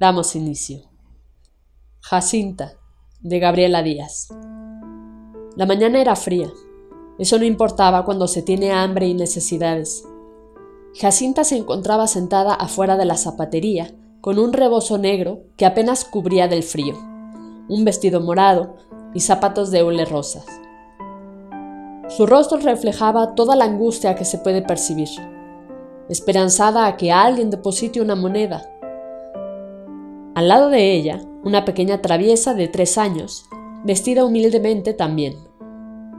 Damos inicio. Jacinta, de Gabriela Díaz. La mañana era fría. Eso no importaba cuando se tiene hambre y necesidades. Jacinta se encontraba sentada afuera de la zapatería, con un rebozo negro que apenas cubría del frío, un vestido morado y zapatos de hule rosas. Su rostro reflejaba toda la angustia que se puede percibir, esperanzada a que alguien deposite una moneda al lado de ella, una pequeña traviesa de tres años, vestida humildemente también,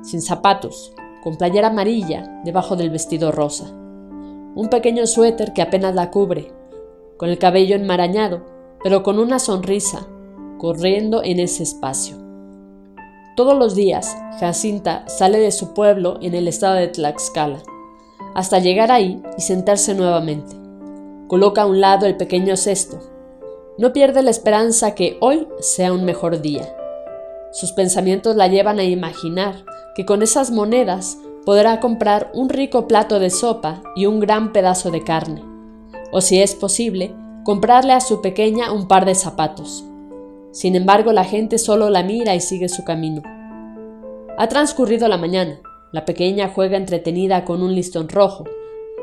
sin zapatos, con playera amarilla debajo del vestido rosa, un pequeño suéter que apenas la cubre, con el cabello enmarañado, pero con una sonrisa, corriendo en ese espacio. Todos los días, Jacinta sale de su pueblo en el estado de Tlaxcala, hasta llegar ahí y sentarse nuevamente. Coloca a un lado el pequeño cesto, no pierde la esperanza que hoy sea un mejor día. Sus pensamientos la llevan a imaginar que con esas monedas podrá comprar un rico plato de sopa y un gran pedazo de carne, o si es posible, comprarle a su pequeña un par de zapatos. Sin embargo, la gente solo la mira y sigue su camino. Ha transcurrido la mañana. La pequeña juega entretenida con un listón rojo.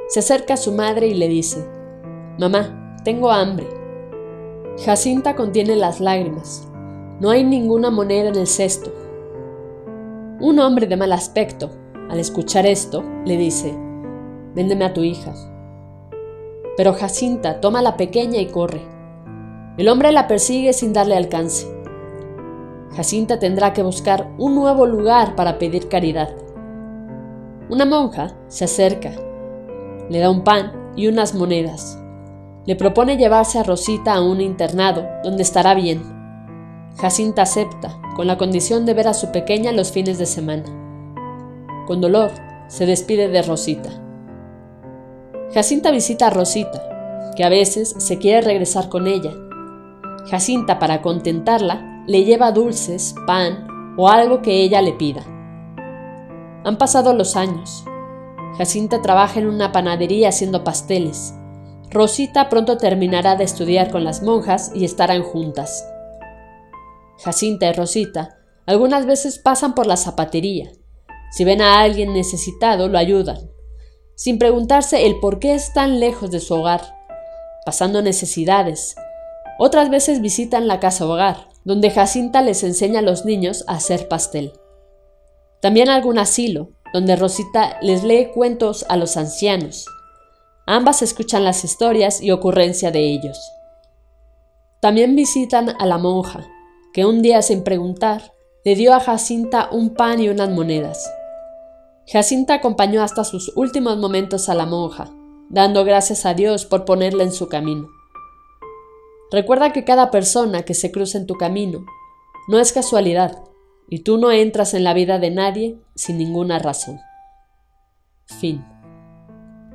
Se acerca a su madre y le dice, Mamá, tengo hambre. Jacinta contiene las lágrimas. No hay ninguna moneda en el cesto. Un hombre de mal aspecto, al escuchar esto, le dice, Véndeme a tu hija. Pero Jacinta toma a la pequeña y corre. El hombre la persigue sin darle alcance. Jacinta tendrá que buscar un nuevo lugar para pedir caridad. Una monja se acerca, le da un pan y unas monedas. Le propone llevarse a Rosita a un internado, donde estará bien. Jacinta acepta, con la condición de ver a su pequeña los fines de semana. Con dolor, se despide de Rosita. Jacinta visita a Rosita, que a veces se quiere regresar con ella. Jacinta, para contentarla, le lleva dulces, pan o algo que ella le pida. Han pasado los años. Jacinta trabaja en una panadería haciendo pasteles Rosita pronto terminará de estudiar con las monjas y estarán juntas. Jacinta y Rosita algunas veces pasan por la zapatería. Si ven a alguien necesitado, lo ayudan, sin preguntarse el por qué están lejos de su hogar, pasando necesidades. Otras veces visitan la casa hogar, donde Jacinta les enseña a los niños a hacer pastel. También algún asilo, donde Rosita les lee cuentos a los ancianos Ambas escuchan las historias y ocurrencia de ellos. También visitan a la monja, que un día sin preguntar le dio a Jacinta un pan y unas monedas. Jacinta acompañó hasta sus últimos momentos a la monja, dando gracias a Dios por ponerla en su camino. Recuerda que cada persona que se cruza en tu camino no es casualidad, y tú no entras en la vida de nadie sin ninguna razón. Fin.